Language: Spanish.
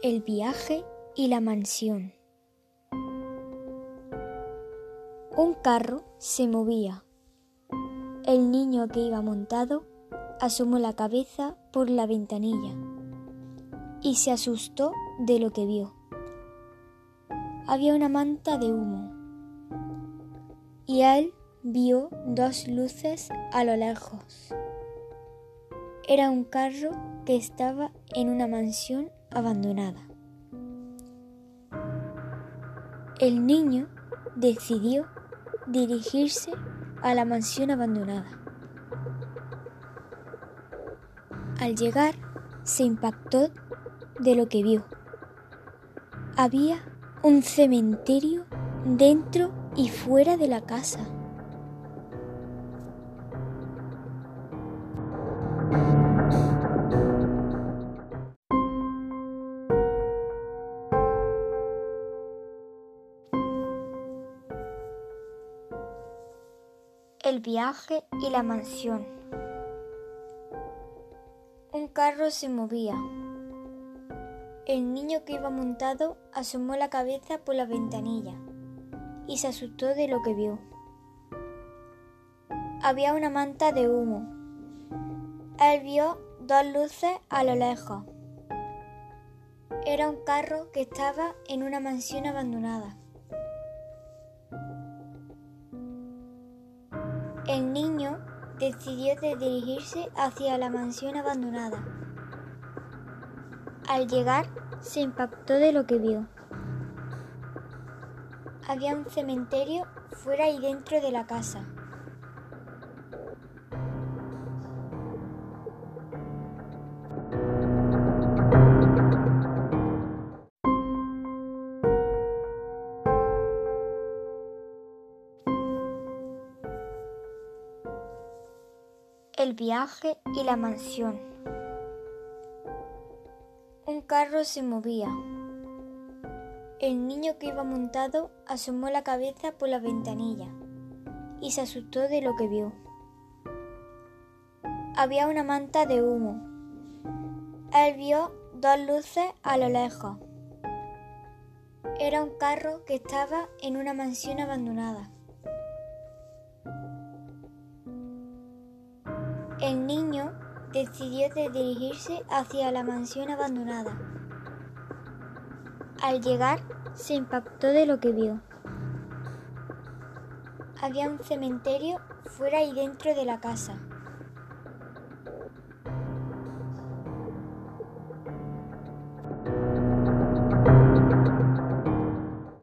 El viaje y la mansión. Un carro se movía. El niño que iba montado asomó la cabeza por la ventanilla y se asustó de lo que vio. Había una manta de humo y él vio dos luces a lo lejos. Era un carro que estaba en una mansión abandonada. El niño decidió dirigirse a la mansión abandonada. Al llegar, se impactó de lo que vio. Había un cementerio dentro y fuera de la casa. El viaje y la mansión. Un carro se movía. El niño que iba montado asomó la cabeza por la ventanilla y se asustó de lo que vio. Había una manta de humo. Él vio dos luces a lo lejos. Era un carro que estaba en una mansión abandonada. El niño decidió de dirigirse hacia la mansión abandonada. Al llegar, se impactó de lo que vio. Había un cementerio fuera y dentro de la casa. El viaje y la mansión. Un carro se movía. El niño que iba montado asomó la cabeza por la ventanilla y se asustó de lo que vio. Había una manta de humo. Él vio dos luces a lo lejos. Era un carro que estaba en una mansión abandonada. Decidió de dirigirse hacia la mansión abandonada. Al llegar, se impactó de lo que vio. Había un cementerio fuera y dentro de la casa.